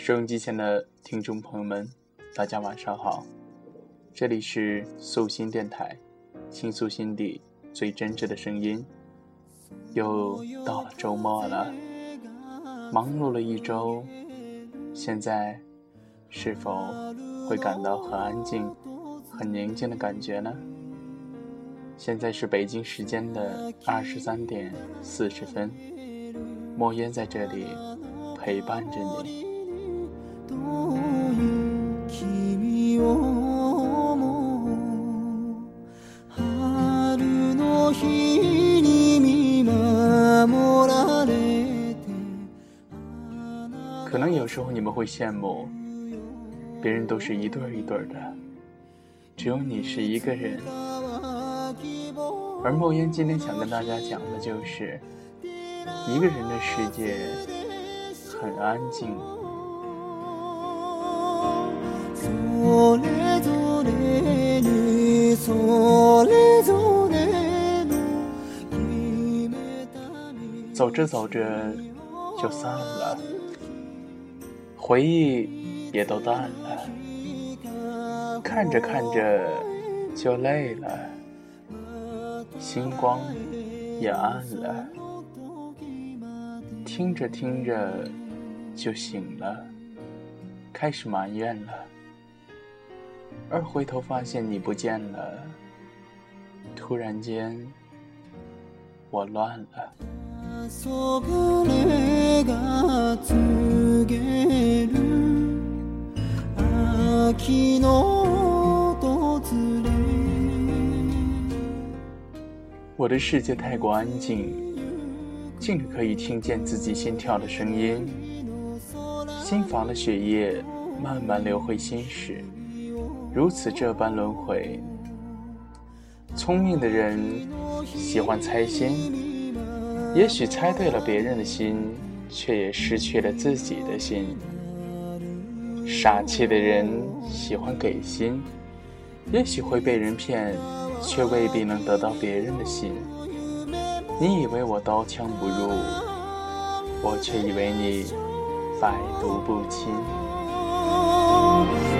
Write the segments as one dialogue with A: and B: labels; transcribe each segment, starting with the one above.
A: 收音机前的听众朋友们，大家晚上好，这里是素心电台，倾诉心底最真挚的声音。又到了周末了，忙碌了一周，现在是否会感到很安静、很宁静的感觉呢？现在是北京时间的二十三点四十分，莫言在这里陪伴着你。可能有时候你们会羡慕，别人都是一对儿一对儿的，只有你是一个人。而莫言今天想跟大家讲的就是，一个人的世界很安静。走着走着就散了，回忆也都淡了，看着看着就累了。星光也暗了，听着听着就醒了，开始埋怨了，而回头发现你不见了，突然间我乱了。我的世界太过安静，静的可以听见自己心跳的声音，心房的血液慢慢流回心室，如此这般轮回。聪明的人喜欢猜心，也许猜对了别人的心，却也失去了自己的心。傻气的人喜欢给心，也许会被人骗。却未必能得到别人的心。你以为我刀枪不入，我却以为你百毒不侵。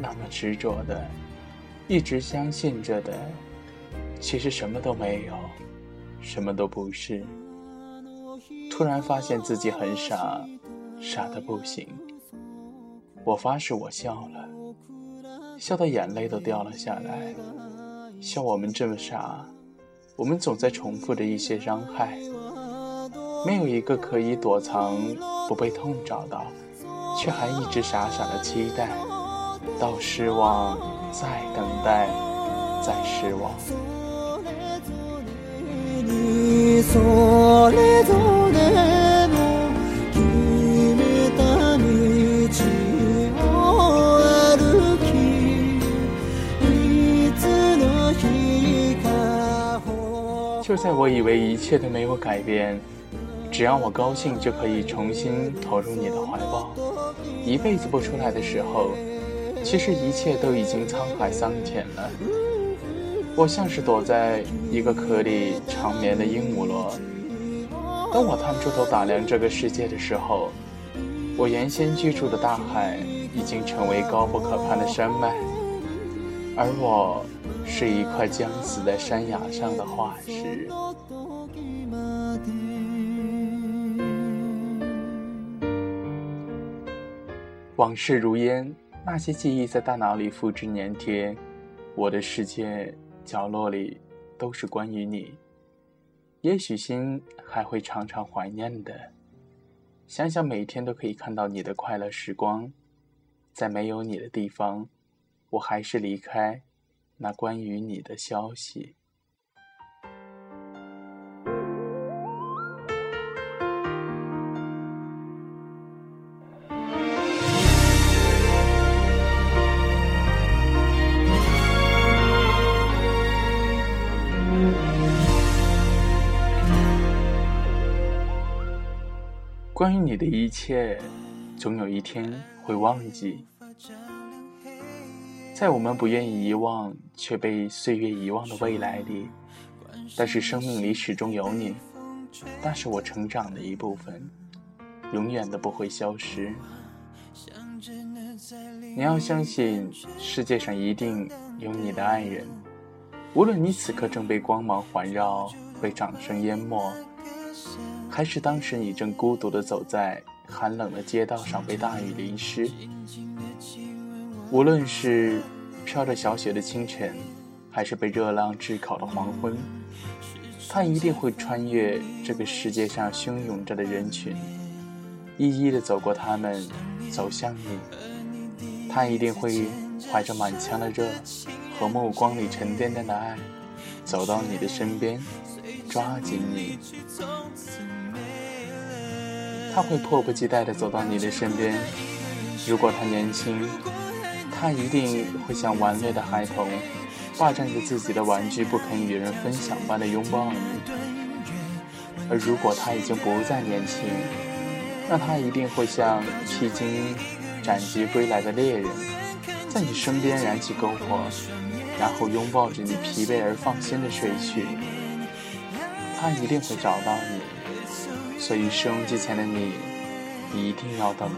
A: 那么执着的，一直相信着的，其实什么都没有，什么都不是。突然发现自己很傻，傻的不行。我发誓，我笑了，笑的眼泪都掉了下来，笑我们这么傻。我们总在重复着一些伤害，没有一个可以躲藏，不被痛找到，却还一直傻傻的期待，到失望，再等待，再失望。就在我以为一切都没有改变，只要我高兴就可以重新投入你的怀抱，一辈子不出来的时候，其实一切都已经沧海桑田了。我像是躲在一个壳里长眠的鹦鹉螺，当我探出头打量这个世界的时候，我原先居住的大海已经成为高不可攀的山脉，而我。是一块将死在山崖上的化石。往事如烟，那些记忆在大脑里复制粘贴，我的世界角落里都是关于你。也许心还会常常怀念的，想想每天都可以看到你的快乐时光，在没有你的地方，我还是离开。那关于你的消息。关于你的一切，总有一天会忘记。在我们不愿意遗忘却被岁月遗忘的未来里，但是生命里始终有你，那是我成长的一部分，永远都不会消失。你要相信，世界上一定有你的爱人，无论你此刻正被光芒环绕，被掌声淹没。还是当时你正孤独地走在寒冷的街道上，被大雨淋湿。无论是飘着小雪的清晨，还是被热浪炙烤的黄昏，他一定会穿越这个世界上汹涌着的人群，一一的走过他们，走向你。他一定会怀着满腔的热和目光里沉甸甸的爱，走到你的身边，抓紧你。他会迫不及待地走到你的身边。如果他年轻，他一定会像顽劣的孩童，霸占着自己的玩具，不肯与人分享般的拥抱你。而如果他已经不再年轻，那他一定会像披荆斩棘归来的猎人，在你身边燃起篝火，然后拥抱着你疲惫而放心的睡去。他一定会找到你。所以，收音机前的你，一定要等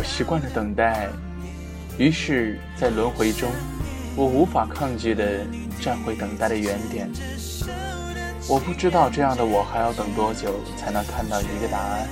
A: 我。习惯了等待，于是，在轮回中，我无法抗拒地站回等待的原点。我不知道这样的我还要等多久才能看到一个答案。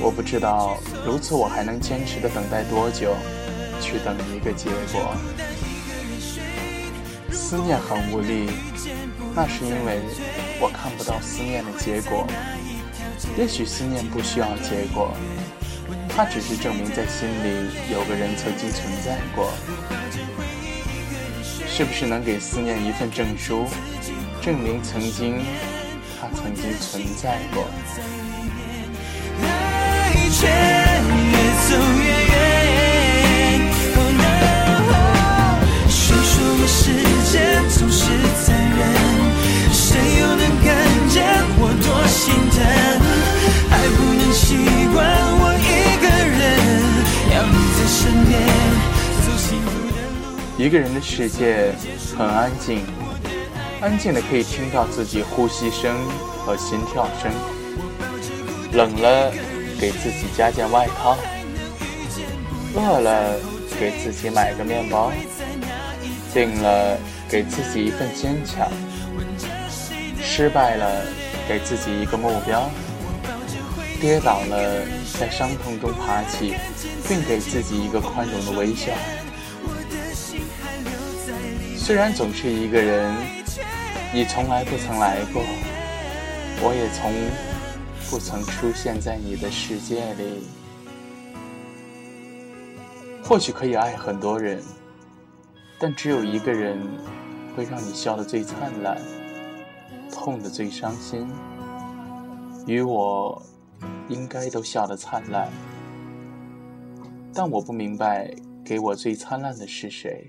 A: 我不知道如此我还能坚持的等待多久，去等一个结果。思念很无力，那是因为我看不到思念的结果。也许思念不需要结果。它只是证明在心里有个人曾经存在过，是不是能给思念一份证书，证明曾经他曾经存在过？谁说我世界总是？一个人的世界很安静，安静的可以听到自己呼吸声和心跳声。冷了，给自己加件外套；饿了，给自己买个面包；病了，给自己一份坚强；失败了，给自己一个目标；跌倒了，在伤痛中爬起，并给自己一个宽容的微笑。虽然总是一个人，你从来不曾来过，我也从不曾出现在你的世界里。或许可以爱很多人，但只有一个人会让你笑得最灿烂，痛得最伤心。与我应该都笑得灿烂，但我不明白，给我最灿烂的是谁。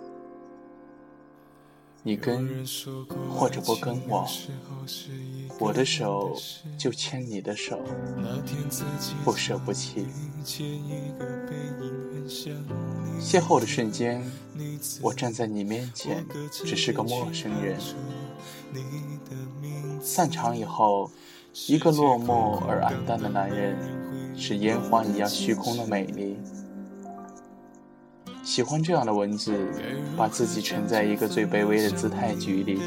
A: 你跟或者不跟我，我的手就牵你的手，不舍不弃。邂逅的瞬间，我站在你面前，只是个陌生人。散场以后，一个落寞而黯淡的男人，是烟花一样虚空的美丽。喜欢这样的文字，把自己沉在一个最卑微的姿态局里，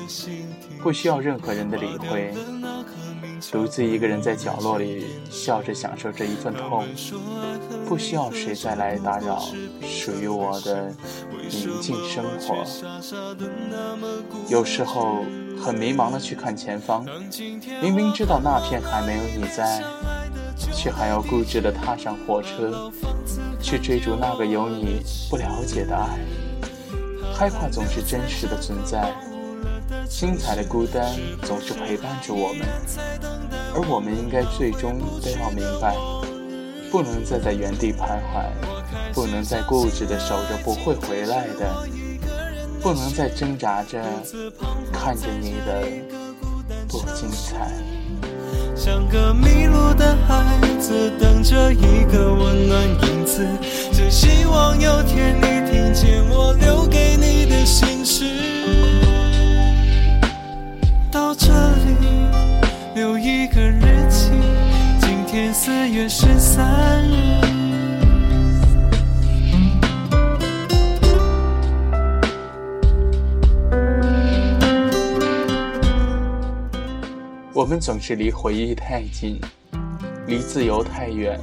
A: 不需要任何人的理会，独自一个人在角落里笑着享受这一份痛，不需要谁再来打扰属于我的宁静生活。有时候很迷茫的去看前方，明明知道那片还没有你在，却还要固执的踏上火车。去追逐那个有你不了解的爱，害怕总是真实的存在，精彩的孤单总是陪伴着我们，而我们应该最终都要明白，不能再在原地徘徊，不能再固执的守着不会回来的，不能再挣扎着看着你的不精彩。
B: 像个迷路我
A: 们总是离回忆太近，离自由太远。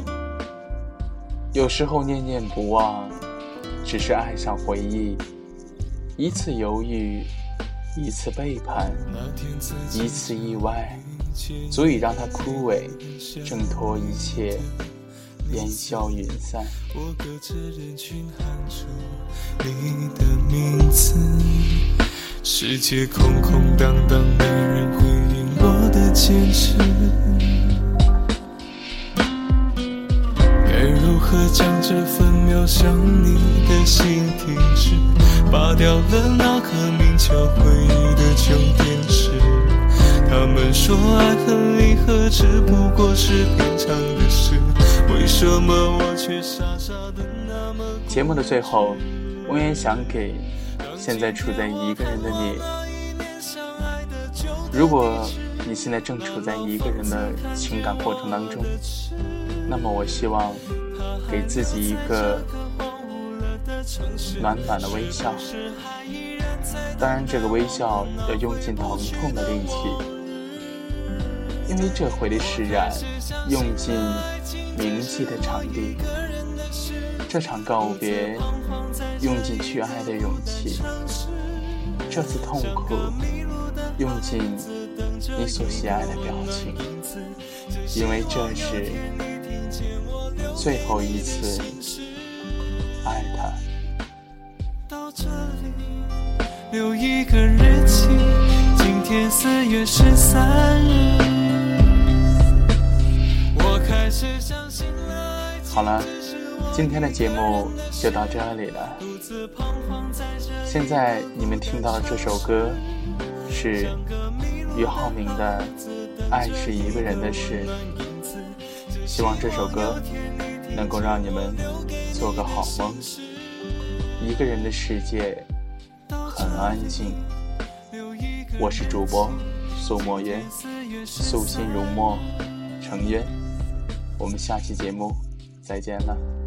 A: 有时候念念不忘，只是爱上回忆。一次犹豫，一次背叛，一次意外，足以让它枯萎，挣脱一切，烟消云散。我隔着人群喊出你的名字，世界空空荡荡，没人。坚持，该如何将这份渺小你的心停止？拔掉了那颗名叫回忆的旧电池。他们说爱恨离合只不过是平常的事，为什么我却傻傻的那么……节目的最后，我也想给现在处在一个人的你，如果。你现在正处在一个人的情感过程当中，那么我希望给自己一个暖暖的微笑。当然，这个微笑要用尽疼痛的力气，因为这回的释然用尽铭记的场地，这场告别用尽去爱的勇气，这次痛苦用尽。你所喜爱的表情，因为这是最后一次爱他。到这里留一个日期，今天四月十三日。我开始相信了好了，今天的节目就到这里了。现在你们听到的这首歌是。俞灏明的《爱是一个人的事》，希望这首歌能够让你们做个好梦。一个人的世界很安静。我是主播苏墨渊，素心如墨，成渊。我们下期节目再见了。